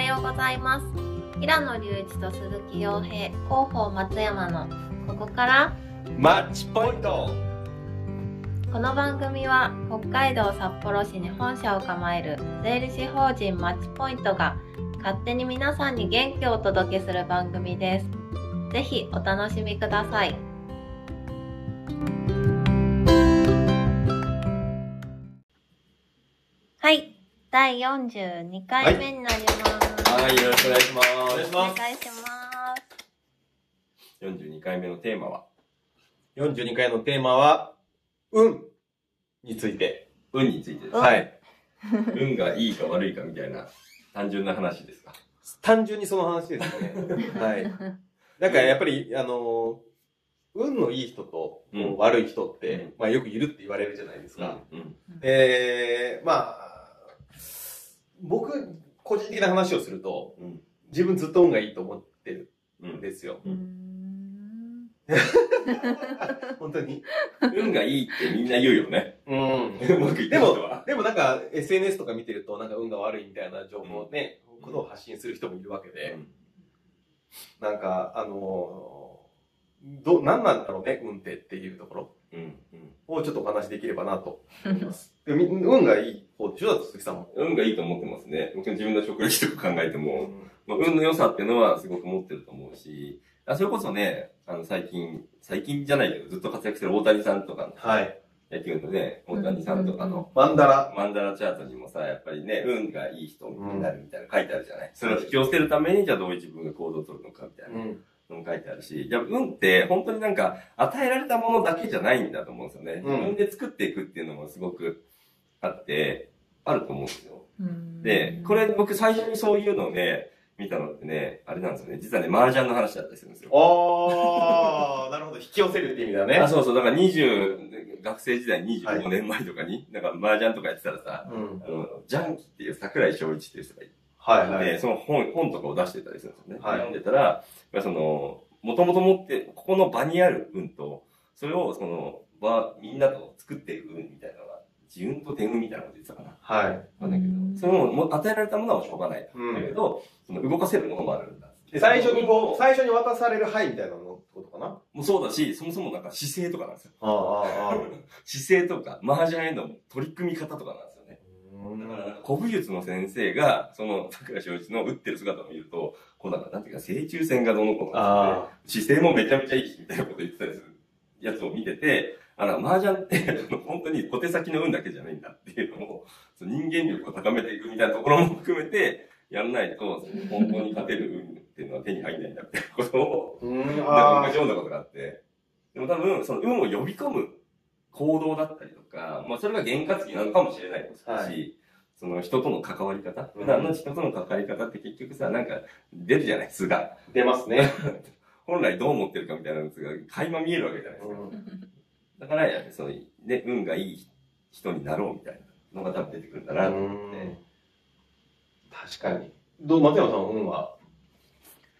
はようございます。平野隆一と鈴木洋平、広報松山のここからマッチポイントこの番組は北海道札幌市に本社を構える税理士法人マッチポイントが勝手に皆さんに元気をお届けする番組です。ぜひお楽しみください。はい、第42回目になります。はい、よろしくお願いします。お願いしますお願いします。42回目のテーマは、42回のテーマは、運について。運についてです。うんはい。運がいいか悪いかみたいな単純な話ですか？単純にその話ですね。はい。なんかやっぱり、あの、運のいい人と、うん悪い人って、うんまあよくいるって言われるじゃないですか。うん。えー、まあ、僕、個人的な話をすると、うん。自分ずっと運がいいと思ってるうんん。ですよ。うーん 本当に？運がいいってみんな言うよね。うん。うまくいってでもでもなんか SNS とか見てるとなんか運が悪いみたいな情報をね、うんことを発信する人もいるわけで、うんなんかあのーど、何なんだろうね、運ってっていうところ。をちょっとお話しできればなと思います。でみ運がいい方でしょ？鈴木さんも。運がいいと思ってますね。僕自分の職歴とか考えてうも、んまあ、運の良さっていうのはすごく持ってると思うし、あそれこそね、あの最近、最近じゃないけど、ずっと活躍してる大谷さんとかのはい。野球のね、大谷さんとかのマンダラ。マンダラチャートにもさ、やっぱりね、運がいい人になるみたいなの書いてあるじゃない。それを引き寄せるために、じゃあどういう自分が行動を取るのかみたいなうん。のも書いてあるし、いや、運って本当になんか与えられたものだけじゃないんだと思うんですよね。うん自分で作っていくっていうのもすごくあって、あると思うんですよ。うんで、これ僕最初にそういうのをね、見たのってね、あれなんですよね。実はね、麻雀の話だったりするんですよ。あー、なるほど。引き寄せるって意味だね。あ、そうそう。だから20、学生時代25年前とかに、なんか麻雀とかやってたらさ、うん。あの、ジャンキっていう桜井翔一っていう人がいて、はいはい。で、その本、本とかを出してたりするんですよね。はい読んでたら、まあその、もともと持って、ここの場にある運と、それをその、場、みんなと作っていく運みたいなのが、自運と天運みたいなこと言ってたかな。はい。わかんないけど、それも与えられたものはしょうがない。うんだけど、その動かせるものもあるんだ。で最初にこう、最初に渡される牌みたいなのってことかなもうそうだし、そもそもなんか姿勢とかなんですよ。ああ、ああ。姿勢とか、麻雀への取り組み方とかなんですよね。だから、古武術の先生が、その、桜正一の打ってる姿を見ると、こうなんか、なんていうか、正中線がどの子のあ姿勢もめちゃめちゃいいし、みたいなこと言ってたりするやつを見てて、あの、麻雀って、本当に小手先の運だけじゃないんだっていうのを、その人間力を高めていくみたいなところも含めて、やらないと、本当に勝てる運っていうのは手に入んないんだっていうことを、うん、なんかあ昔読んだことがあって、でも多分、その運を呼び込む行動だったりとか、まあそれが験担ぎなのかもしれないですし、はその人との関わり方、うん普段の人との関わり方って結局さ、なんか出るじゃない、素が。出ますね。本来どう思ってるかみたいなやつが垣間見えるわけじゃないですか。だから、その、ね、運がいい人になろうみたいなのが多分出てくるんだなと思って。確かに。どう、松山さん、運は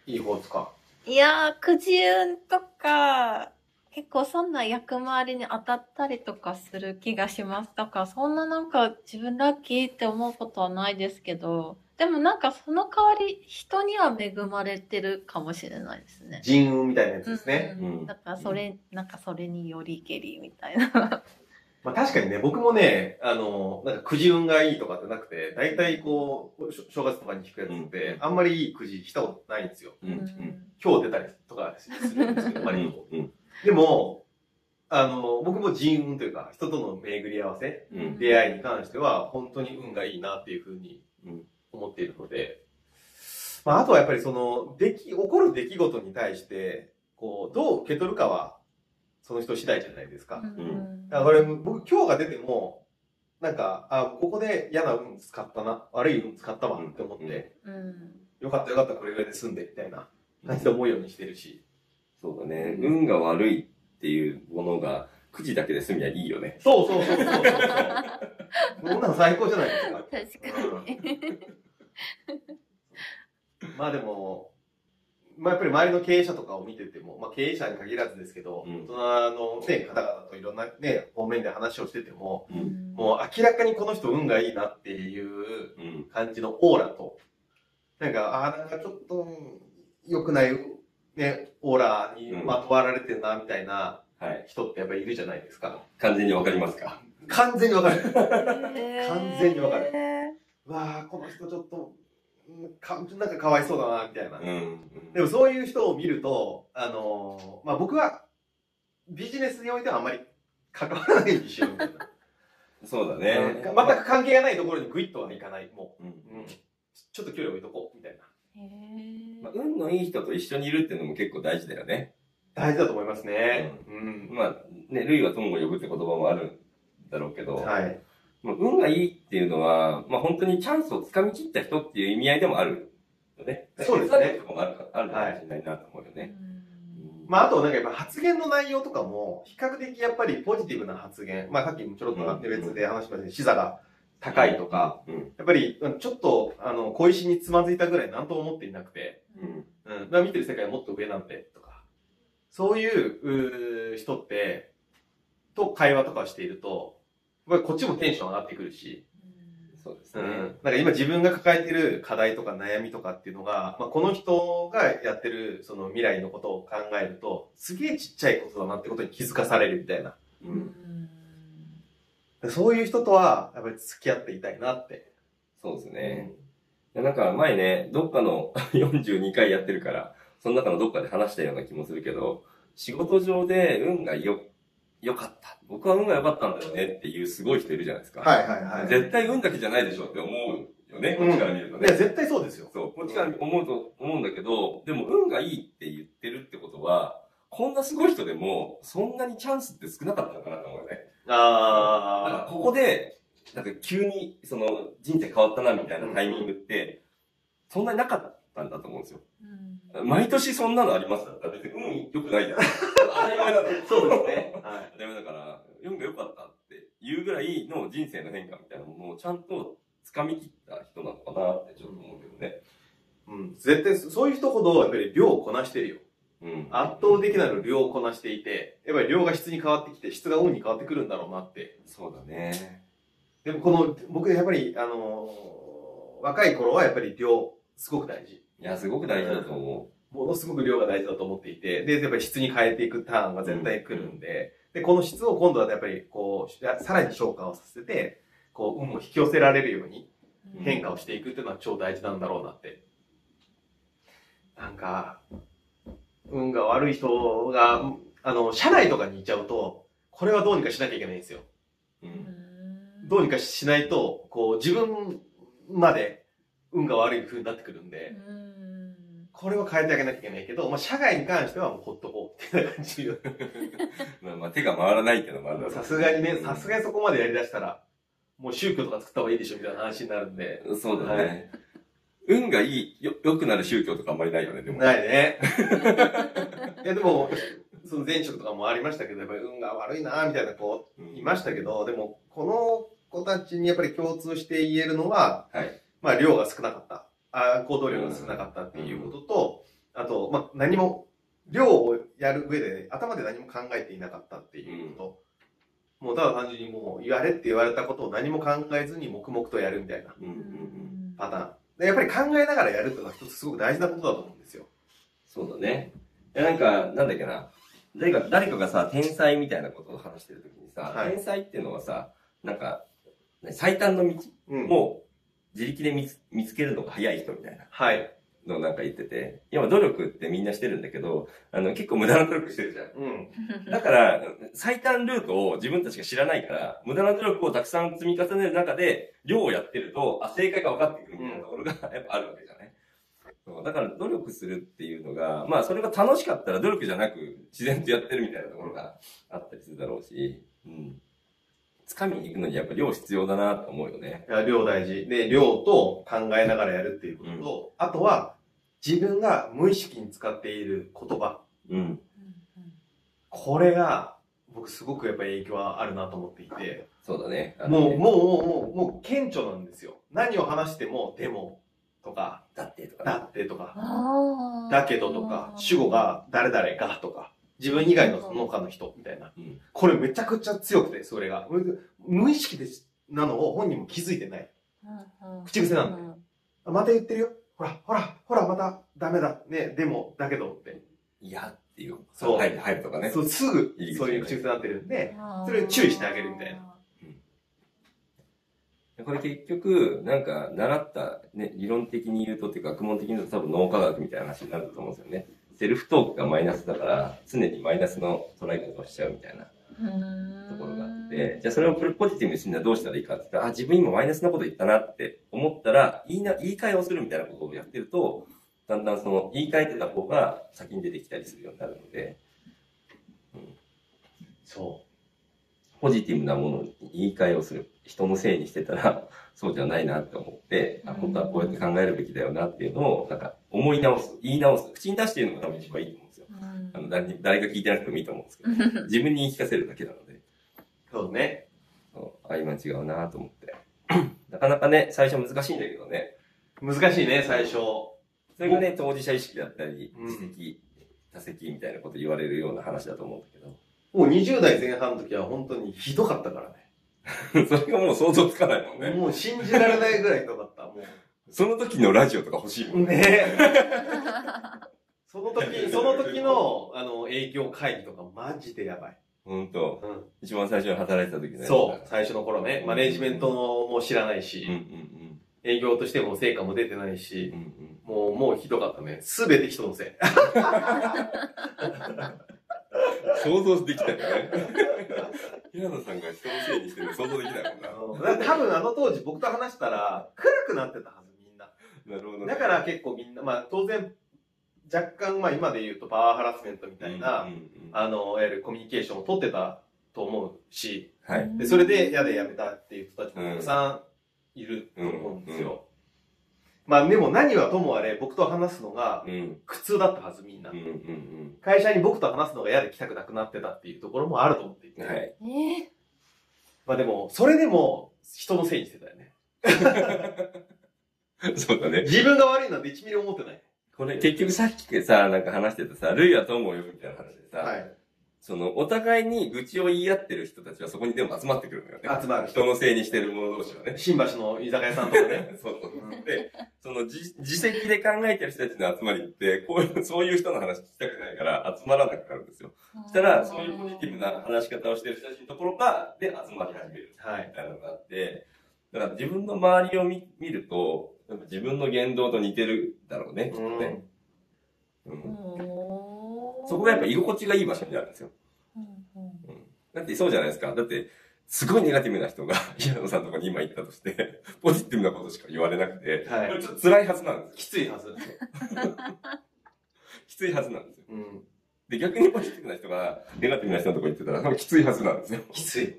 いい方ですか？いやー、くじ運とか、結構そんな役回りに当たったりとかする気がします。だからそんななんか自分ラッキーって思うことはないですけど、でもなんかその代わり人には恵まれてるかもしれないですね。人運みたいなやつですね。うんうんだからそれ、なんかそれによりけりみたいな。まあ確かにね、僕もね、あの、なんかくじ運がいいとかってなくて、大体こう、正月とかに引くやつって、うんあんまりいいくじ引いたことないんですよ。うん。うん。今日出たりとかするんですけど、う割と。ん。でも、あの、僕も人運というか、人との巡り合わせ、うん。出会いに関しては、本当に運がいいなっていうふうにうん思っているので、まあ、あとはやっぱりその、でき、起こる出来事に対して、こう、どう受け取るかは、その人次第じゃないですか。うんだからこれ、僕今日が出ても、なんか、あ、ここで嫌な運使ったな、悪い運使ったわって思って、うんよかったよかった、これぐらいで済んで、みたいな感じで思うようにしてるし。そうだね。運が悪いっていうものが、くじだけで済みゃいいよね。そうそうそうそうそう。こんなの最高じゃないですか。確かに。まあでも、まあやっぱり周りの経営者とかを見てても、まあ経営者に限らずですけど、うん大人のね、方々といろんなね、方面で話をしてても、うん。もう明らかにこの人運がいいなっていううん。感じのオーラと、なんか、ああ、なんかちょっと、良くない、ね、オーラにまとわられてるな、みたいなはい。人ってやっぱりいるじゃないですか。完全にわかりますか？完全にわかる。完完全にわかるわあ、この人ちょっと、うんかなんかかわいそうだな、みたいな。うん。でもそういう人を見ると、あのーまあ、僕はビジネスにおいてはあんまり関わらないようにしようみたいな。そうだね。全く関係がないところにグイッとはいかない。もうんう、うん、ちょっと距離置いとこう、みたいな。まあ、運のいい人と一緒にいるっていうのも結構大事だよね。大事だと思いますね。うん。まあ、ね、類は友を呼ぶって言葉もあるんだろうけど、はい。まあ、運がいいっていうのは、まあ本当にチャンスをつかみ切った人っていう意味合いでもあるよね。そうですねとこもあるかあるかもしれないなと思うよね。まあ、あとなんかやっぱ発言の内容とかも、比較的やっぱりポジティブな発言。まあ、さっきもちょろっと別で話しましたけど、視座が高いとか、うん。やっぱり、うんちょっと、あの、小石につまずいたぐらい何とも思っていなくて、うん。うん。まあ見てる世界はもっと上なんで、とか。そういう、うー人って、と会話とかをしていると、やっぱりこっちもテンション上がってくるし、そうですね。うん。なんか今自分が抱えてる課題とか悩みとかっていうのが、まあ、この人がやってるその未来のことを考えると、すげえちっちゃいことだなってことに気づかされるみたいな。うん。そういう人とは、やっぱり付き合っていたいなって。そうですね。いやなんか前ね、どっかの 42回やってるから、その中のどっかで話したような気もするけど、仕事上で運がよ、良かった。僕は運が良かったんだよねっていうすごい人いるじゃないですか。はいはいはい。絶対運だけじゃないでしょって思うよね、こっちから見るとね。いや、絶対そうですよ。そう、こっちから思うと思うんだけど、でも運がいいって言ってるってことは、こんなすごい人でも、そんなにチャンスって少なかったのかなと思うよね。だからあここで、なんか急に、その、人生変わったなみたいなタイミングって、そんなになかったんだと思うんですよ。毎年そんなのありますだったら別に運良くないじゃん。当たり前だ。そうですね。は当たり前だから、運が良かったっていうぐらいの人生の変化みたいなものをちゃんと掴み切った人なのかなってちょっと思うけどね。い。うん。絶対、そういう人ほど、やっぱり量をこなしてるよ。うん。圧倒的なる量をこなしていて、やっぱり量が質に変わってきて、質が運に変わってくるんだろうなって。そうだね。でもこの、僕やっぱり、あのー若い頃はやっぱり量、すごく大事。いや、すごく大事だと思ものすごく量が大事だと思っていて、で、やっぱり質に変えていくターンが絶対来るんで、で、この質を今度はやっぱりこう、やさらに昇華をさせて、こう、運を引き寄せられるように変化をしていくっていうのは超大事なんだろうなって。なんか、運が悪い人が、あの、社内とかにいちゃうと、これはどうにかしなきゃいけないんですよ。う。うん。どうにかしないと、こう、自分まで運が悪い風になってくるんで、これを変えてあげなきゃいけないけど、まあ、社外に関してはもうほっとこうっていう感じ。まあまあ手が回らないっていうのもあるさすがにね、さすがにそこまでやりだしたら、もう宗教とか作った方がいいでしょみたいな話になるんで。そうだね。運がいい、よ、良くなる宗教とかあんまりないよね、でも。ないね。いや、でも、その前職とかもありましたけど、やっぱり運が悪いなみたいな子うんいましたけど、でも、この子たちにやっぱり共通して言えるのは、はい。まあ、量が少なかった。あ行動量が少なかったっていうことと、あと、まあ、何も、量をやる上で、頭で何も考えていなかったっていうこと。もうただ単純にもう、言われって言われたことを何も考えずに黙々とやるみたいなうんうんうん。パターン。でやっぱり考えながらやるっていうのは一つすごく大事なことだと思うんですよ。そうだね。いや、なんか、なんだっけな。誰か、誰かがさ、天才みたいなことを話してるときにさ、はい天才っていうのはさ、なんか、ね最短の道うんを自力で見つ見つけるのが早い人みたいなはい。のをなんか言ってて、今努力ってみんなしてるんだけど、あの、結構無駄な努力してるじゃん。うん。だから、最短ルートを自分たちが知らないから、無駄な努力をたくさん積み重ねる中で、量をやってると、あ、正解が分かってくるみたいなところがやっぱあるわけじゃない、そうだから努力するっていうのが、まあそれが楽しかったら努力じゃなく自然とやってるみたいなところがあったりするだろうし、うん。掴みに行くのにやっぱ量必要だなと思うよね。いや量大事。で、量と考えながらやるっていうことと、あとは、自分が無意識に使っている言葉。うん。これが、僕すごくやっぱり影響はあるなと思っていて、そうだね。ねもう、もう、もう、もう、もう、顕著なんですよ。何を話しても、でも、とか、だってとかだね。ってとか、だけどとか、主語が誰々がとか、自分以外のその他の人みたいな。うんこれめちゃくちゃ強くて、それが。無意識でなのを本人も気づいてない。口癖なんだよあまた言ってるよ。ほら、ほら、ほら、またダメだ。ね、でも、だけどって。いやっていう。そう入る、入るとかね。そう、すぐそういう口癖になってるんで、それを注意してあげるみたいな。これ結局、なんか、習った、ね、理論的に言うとっていうか、学問的に言うと多分脳科学みたいな話になると思うんですよね。セルフトークがマイナスだから、常にマイナスの捉え方をしちゃうみたいなところがあって、じゃあそれをポジティブにするにはどうしたらいいかって言ったら、あ、自分今マイナスなこと言ったなって思ったら、言いな、言い換えをするみたいなことをやってると、だんだんその、言い換えてた方が先に出てきたりするようになるので、そポジティブなものに言い換えをする。人のせいにしてたら、そうじゃないなって思って、あ本当はこうやって考えるべきだよなっていうのを、なんか思い直す、言い直す。口に出して言うのが多分一番いいと思うんですよ。うんあの誰に誰が聞いてなくてもいいと思うんですけど、自分に言い聞かせるだけなので、う。そうね。そうあ、今違うなと思って。なかなかね、最初難しいんだけどね、難しいね、最初。それがね、当事者意識だったり、うん自責、他責みたいなこと言われるような話だと思うんだけど、もう20代前半の時は本当にひどかったから それがもう想像つかないもんね。ね。もう信じられないぐらいひどかった。もその時のラジオとか欲しいもう。んね。ねその時、その時の、あの、営業会議とかマジでやばい。ほんと。う一番最初に働いてた時ん。ね。そう、最初の頃ね。マネージメントも知らないし、うんうん営業としても成果も出てないしうん。う、んうん。もう、もうひどかったね。すべて人のせい。想像できたよね。平野さんが人のせいにしてる想像できないもんな。多分あの当時僕と話したら暗くなってたはずみんな。なるほどね。だから結構みんな、まあ当然若干まあ今で言うとパワーハラスメントみたいな、うんうんうんあの、いわゆるコミュニケーションを取ってたと思うし、はい。でそれで嫌で辞めたっていう人たちもたくさんいると思うんですよ。うんうんまあでも何はともあれ僕と話すのがうん。苦痛だったはずみんなうん。うん会社に僕と話すのが嫌で来たくなくなってたっていうところもあると思っていて。うん。はい。えまあでも、それでも人のせいにしてたよね。そうだね。自分が悪いなんて1ミリ思ってない。これ結局さっきさ、なんか話してたさ、ルイは友を呼ぶみたいな話でさ、はい。その、お互いに愚痴を言い合ってる人たちはそこにでも集まってくるのよね。集まる人のせいにしてる者同士はね。新橋の居酒屋さんとかね。そうそう。で、その自自責で考えてる人たちの集まりって、こういう、そういう人の話聞きたくないから集まらなくなるんですよ。そしたら、そういうポジティブな話し方をしてる人たちのところが、で集まり始める。はいみ。たいなのがあって、だから自分の周りを見見ると、やっぱ自分の言動と似てるだろうね、きっとね。うんおーそこがやっぱ居心地がいい場所になるんですよ。うんうんだってそうじゃないですか。だって、すごいネガティブな人が 平野さんのとこに今行ったとして、ポジティブなことしか言われなくて、はいこれちょっと辛いはずなんですよ。きついはず。きついはずなんですよ。うん。で、逆にポジティブな人がネガティブな人のとこに行ってたら、きついはずなんですよ。きつい。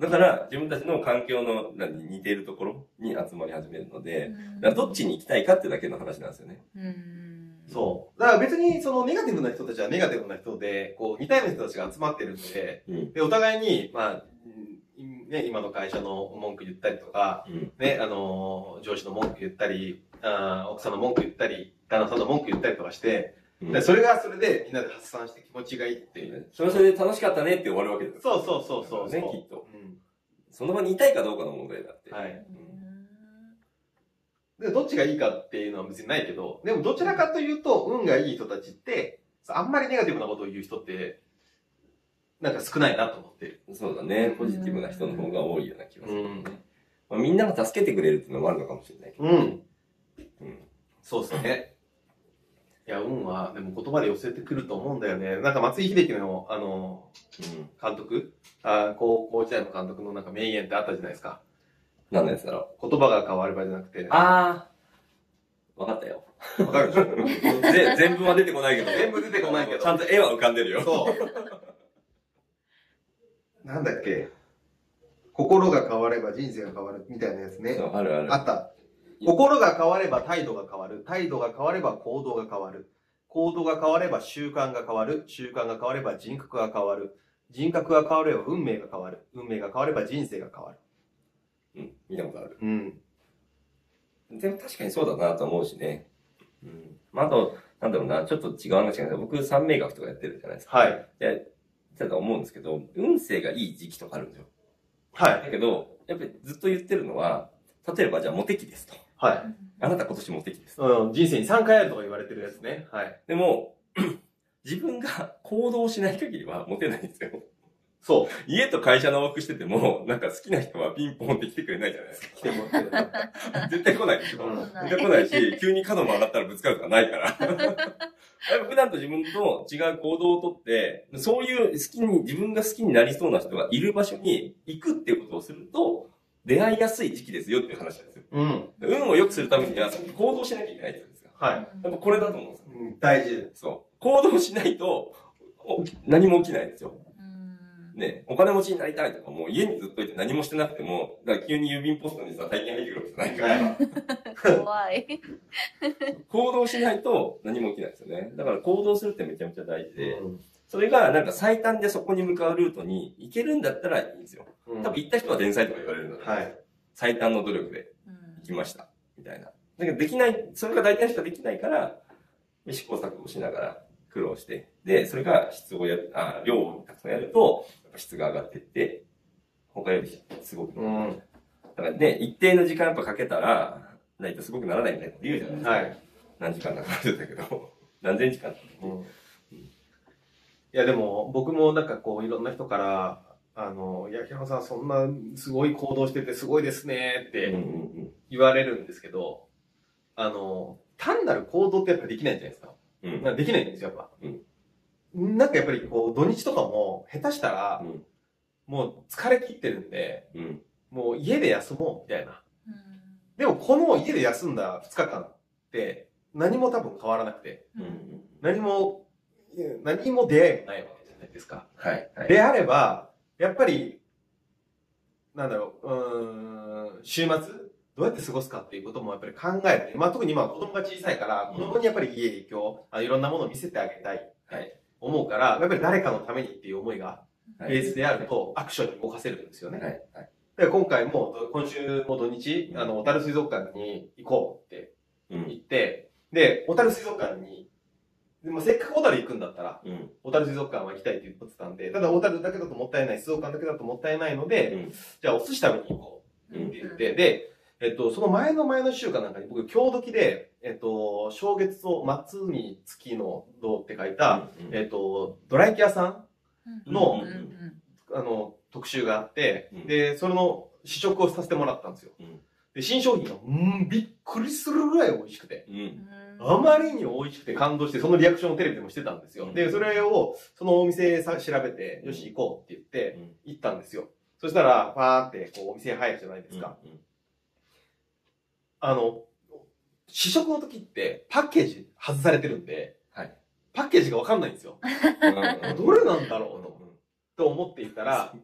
だから、自分たちの環境の何似ているところに集まり始めるので、だからどっちに行きたいかってだけの話なんですよね。うんそう。だから別にそのネガティブな人たちはネガティブな人で、こう似たような人たちが集まってるんで、うん。で、お互いに、まあ、うんね、今の会社の文句言ったりとか、うん。ね、あのー上司の文句言ったり、あー奥さんの文句言ったり、旦那さんの文句言ったりとかして、でそれがそれでみんなで発散して気持ちがいいっていう。それはそれで楽しかったねって終わるわけです。そうそうそうそう。ね、きっと。うんその場にいたいかどうかの問題だって。はい。うんで、どっちがいいかっていうのは別にないけど、でもどちらかというと、運がいい人たちって、あんまりネガティブなことを言う人って、なんか少ないなと思ってる。そうだね。ポジティブな人の方が多いような気がする、ねうんまあ、みんなが助けてくれるっていうのもあるのかもしれないけど。うん。うん。そうですね。いや、運は、でも言葉で寄せてくると思うんだよね。なんか松井秀喜の、あの、うん。監督？あ高校時代の監督のなんか名言ってあったじゃないですか。何のやつだろ言葉が変わればじゃなくて。う。あー。わかったよ。わかるでしょ？ぜ全部は出てこないけど。全部出てこないけどちゃんと絵は浮かんでるよ。そう。なんだっけ？心が変われば人生が変わるみたいなやつねあるある。あった。心が変われば態度が変わる。態度が変われば行動が変わる。行動が変われば習慣が変わる。習慣が変われば人格が変わる。人格が変われば運命が変わる。運命が変われば人生が変わる。うん。見たことある。うん。でも確かにそうだなと思うしね。うん。まあ、あと、なんだろうな、ちょっと違う話が僕、三名学とかやってるじゃないですか。はい。で、ただ思うんですけど、運勢がいい時期とかあるんですよ。はい。だけど、やっぱりずっと言ってるのは、例えばじゃあモテ期ですと。はい。あなた今年モテ期です。うん、人生に3回あるとか言われてるやつね。はい。でも、自分が行動しない限りはモテないんですよ。そう。家と会社の往復してても、なんか好きな人はピンポンって来てくれないじゃないですか。来てもらってる。絶対来ないでしょ。うん絶対来ないし、急に角曲がったらぶつかるとかないから。やっぱ普段と自分と違う行動をとって、そういう好きに、自分が好きになりそうな人がいる場所に行くっていうことをすると、出会いやすい時期ですよっていう話なんですよ。うん。運を良くするためには、行動しなきゃいけないって言うんですよ。はい。やっぱこれだと思うんですよ。うん大事。そう。行動しないと、お何も起きないんですよ。ね、お金持ちになりたいとか、もう家にずっといて何もしてなくても、だから急に郵便ポストにさ、大金入ってくるわけじゃないから、怖い。行動しないと何も起きないですよね。だから行動するってめちゃめちゃ大事で、うんそれがなんか最短でそこに向かうルートに行けるんだったらいいんですよ。うん多分行った人は天才とか言われるので、はい。最短の努力で行きました。みたいな。だけどできない、それが大体の人はできないから、試行錯誤しながら苦労して、で、それが質をやる、あ、量をたくさんやると、質が上がっていって、他よりすごく、うん。だからね、一定の時間やっぱかけたら、ないとすごくならないみたいなこと言うじゃないですか。はい。何時間かかるんだけど、何千時間うんいやでも僕もなんかこういろんな人からあの、いや、平野さんそんなすごい行動しててすごいですねって言われるんですけど、あの、単なる行動ってやっぱできないじゃないですか。うん。できないんですよ、やっぱ。うんなんかやっぱりこう土日とかも下手したらうんもう疲れ切ってるんで、うん。もう家で休もうみたいな。でもこの家で休んだ2日間って何も多分変わらなくて、うんうん。何も、何も出会いもないわけじゃないですか。はい。はい。であれば、やっぱり、なんだろう、うーん、週末、どうやって過ごすかっていうこともやっぱり考えて、まあ特に今子供が小さいから、子供にやっぱりいい影響、あいろんなものを見せてあげたい、はい。思うから、やっぱり誰かのためにっていう思いがはい。ベースであると、アクションに動かせるんですよね。はい。はい。で今回も、今週も土日、あの、小樽水族館に行こうってうん。言って、で、小樽水族館に、でもせっかく小樽行くんだったら、うん。小樽水族館は行きたいって言ってたんで、ただ小樽だけだともったいない、水族館だけだともったいないので、うんじゃあお寿司食べに行こううんって言って、で、えっと、その前の前の週間なんかに僕、今日時で、えっと、正月と末に月の銅って書いた、えっと、ドラ焼き屋さんのうんうんあの、特集があってうん、で、それの試食をさせてもらったんですよ。うんで、新商品が、うん、びっくりするぐらい美味しくて。うん。あまりに美味しくて感動して、そのリアクションをテレビでもしてたんですよ。で、それを、そのお店さ調べて、よし、行こうって言って、行ったんですよ。そしたら、パーって、こう、お店に入るじゃないですか。あの、試食の時って、パッケージ外されてるんで、はい。パッケージがわかんないんですよ。どれなんだろうと、と思っていたら、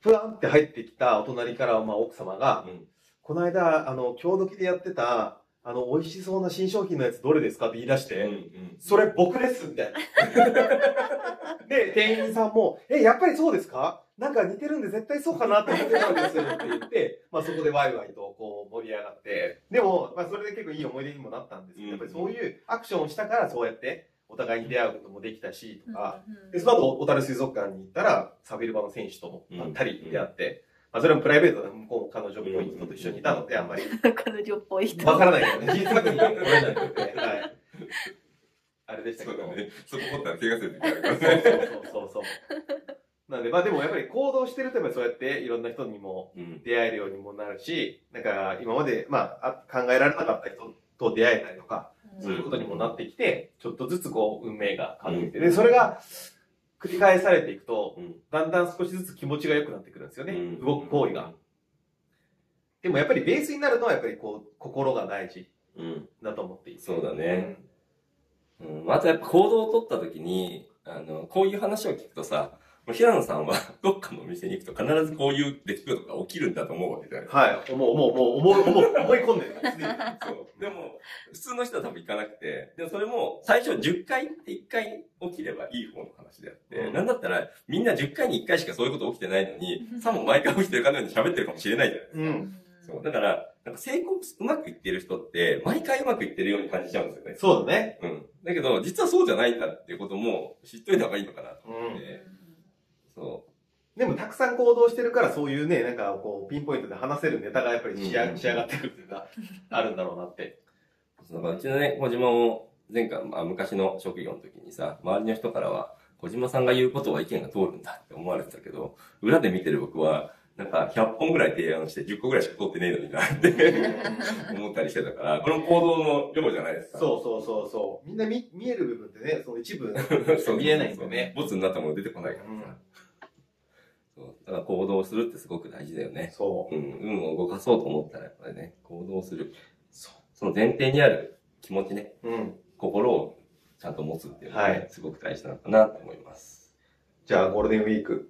ふわんって入ってきたお隣から、まあ、奥様が、うん。この間、あの、今日時でやってた、あの、美味しそうな新商品のやつどれですか？って言い出して、うんうん。それ僕ですみたいな。で、店員さんも、え、やっぱりそうですか？なんか似てるんで絶対そうかなって思ってたんですって言って、まあそこでワイワイとこう盛り上がって、でも、まあそれで結構いい思い出にもなったんですけど、やっぱりそういうアクションをしたからそうやってお互いに出会うこともできたし、とか、で、その後、小樽水族館に行ったら、サビルバの選手ともばったり出会って、まあ、それもプライベートで向こうも彼女っぽい人と一緒にいたので、あんまり彼女っぽい人。わからないけどね、事実確認が取れないので、はい。あれでしたけど。そうだね。そこ掘ったら怪我するって言うからそうそうそうそう。なんで、まあでもやっぱり行動してるとやっぱりそうやっていろんな人にもうん。出会えるようにもなるし、なんか今まで、まあ、あ考えられなかった人と出会えたりとか、そういうことにもなってきて、ちょっとずつこう運命が変わってきて、で、それが繰り返されていくと、うんだんだん少しずつ気持ちが良くなってくるんですよね。うん動く行為が。。でもやっぱりベースになるのはやっぱりこう、心が大事うん。だと思っていて。そうだねうん。あとやっぱ行動を取った時に、あの、こういう話を聞くとさ、平野さんは どっかのお店に行くと必ずこういう出来事が起きるんだと思うわけじゃないですか。はい。思う、思う、思う、思う、思う、思い込んでる。そう。でも、普通の人は多分行かなくて、でもそれも最初10回って1回起きればいい方の話であって、うんなんだったらみんな10回に1回しかそういうこと起きてないのに、さも毎回起きてるかのように喋ってるかもしれないじゃないですか。うん。そう。だから、なんか成功、うまくいってる人って、毎回うまくいってるように感じちゃうんですよね。そうだね。うん。だけど、実はそうじゃないんだっていうことも知っといた方がいいのかなと思って、そう。でもたくさん行動してるからそういうね、なんかこう、ピンポイントで話せるネタがやっぱり仕上,、うん仕上がってくるっていうか、あるんだろうなって。だからうちのね、小島も前回、まあ、昔の職業の時にさ、周りの人からは、小島さんが言うことは意見が通るんだって思われてたけど、裏で見てる僕は、なんか100本ぐらい提案して10個ぐらいしか通ってねえのになって 思ったりしてたから、この行動の量じゃないですか。そうそうそうそう。みんな見見える部分ってね、その一部 そう見えないんですよね。ボツになったもの出てこないからさ。そうだから行動するってすごく大事だよね。そうん、運を動かそうと思ったらやっぱりね、行動する。そその前提にある気持ちね、う。うん。心をちゃんと持つっていうのが、ねはいすごく大事なのかなと思います。じゃあ、ゴールデンウィーク、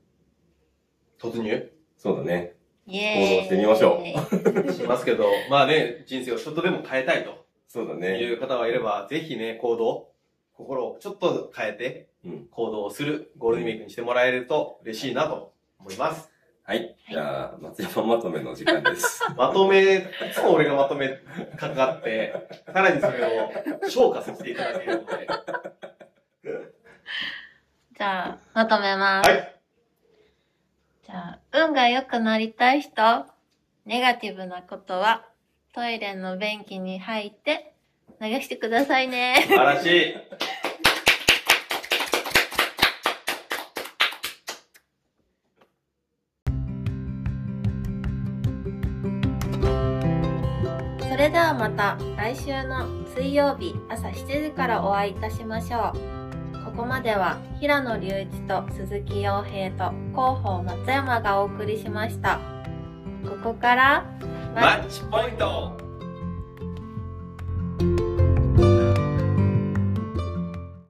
突入？そうだね。イエーイ行動してみましょ しますけど、まあね、人生をちょっとでも変えたいといそうだね。う方がいれば、ぜひね、行動、心をちょっと変えてうん。行動をするゴールデンウィークにしてもらえると嬉しいなと思います。はい。じゃあ、松山まとめの時間です。まとめ、いつも俺がまとめかかって、さらにそれを消化させていただけるので。じゃあ、まとめます。はい。じゃあ、運が良くなりたい人、ネガティブなことは、トイレの便器に入って流してくださいね。素晴らしい。れではまた来週の水曜日朝7時からお会いいたしましょう。ここまでは平野隆一と鈴木洋平と広報松山がお送りしました。ここからマッチポイント